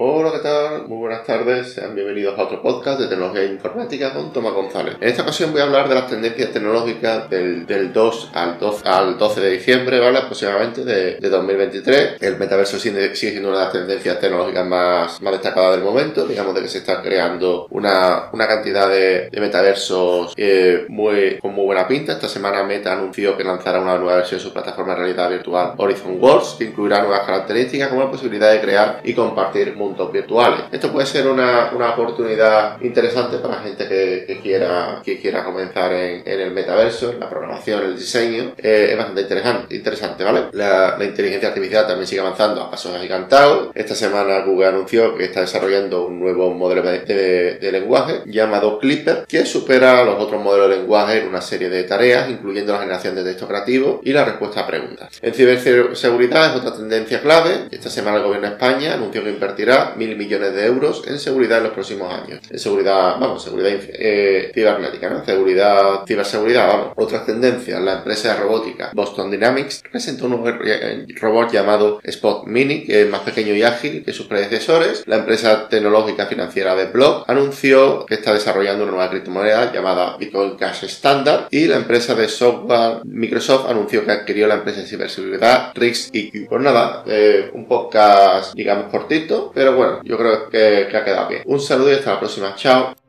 Hola, ¿qué tal? Muy buenas tardes, sean bienvenidos a otro podcast de tecnología informática con Tomás González. En esta ocasión voy a hablar de las tendencias tecnológicas del, 2 al 12, al 12 de diciembre, ¿vale? Aproximadamente de, 2023. El metaverso sigue, siendo una de las tendencias tecnológicas más, más destacadas del momento, digamos de que se está creando una, cantidad de, metaversos eh, con muy buena pinta. Esta semana Meta anunció que lanzará una nueva versión de su plataforma de realidad virtual Horizon Worlds, que incluirá nuevas características como la posibilidad de crear y compartir virtuales. Esto puede ser una, oportunidad interesante para gente que, quiera, que quiera comenzar en, el metaverso, en la programación, el diseño. Eh, es bastante interesante, interesante ¿vale? La, inteligencia artificial también sigue avanzando a pasos agigantados. Esta semana Google anunció que está desarrollando un nuevo modelo de, lenguaje llamado Clipper, que supera a los otros modelos de lenguaje en una serie de tareas, incluyendo la generación de texto creativo y la respuesta a preguntas. En ciberseguridad es otra tendencia clave. Esta semana el gobierno de España anunció que invertirá mil millones de euros en seguridad en los próximos años. En seguridad, vamos, seguridad eh, cibernética, ¿no? Seguridad, ciberseguridad, vamos. Otras tendencias, la empresa de robótica Boston Dynamics presentó un eh, robot llamado Spot Mini, que es más pequeño y ágil que sus predecesores. La empresa tecnológica financiera de Block anunció que está desarrollando una nueva criptomoneda llamada Bitcoin Cash Standard y la empresa de software Microsoft anunció que adquirió la empresa de ciberseguridad RIX EQ. Pues nada, eh, un podcast digamos cortito, pero bueno, yo creo que, que ha quedado bien. Un saludo y hasta la próxima. Chao.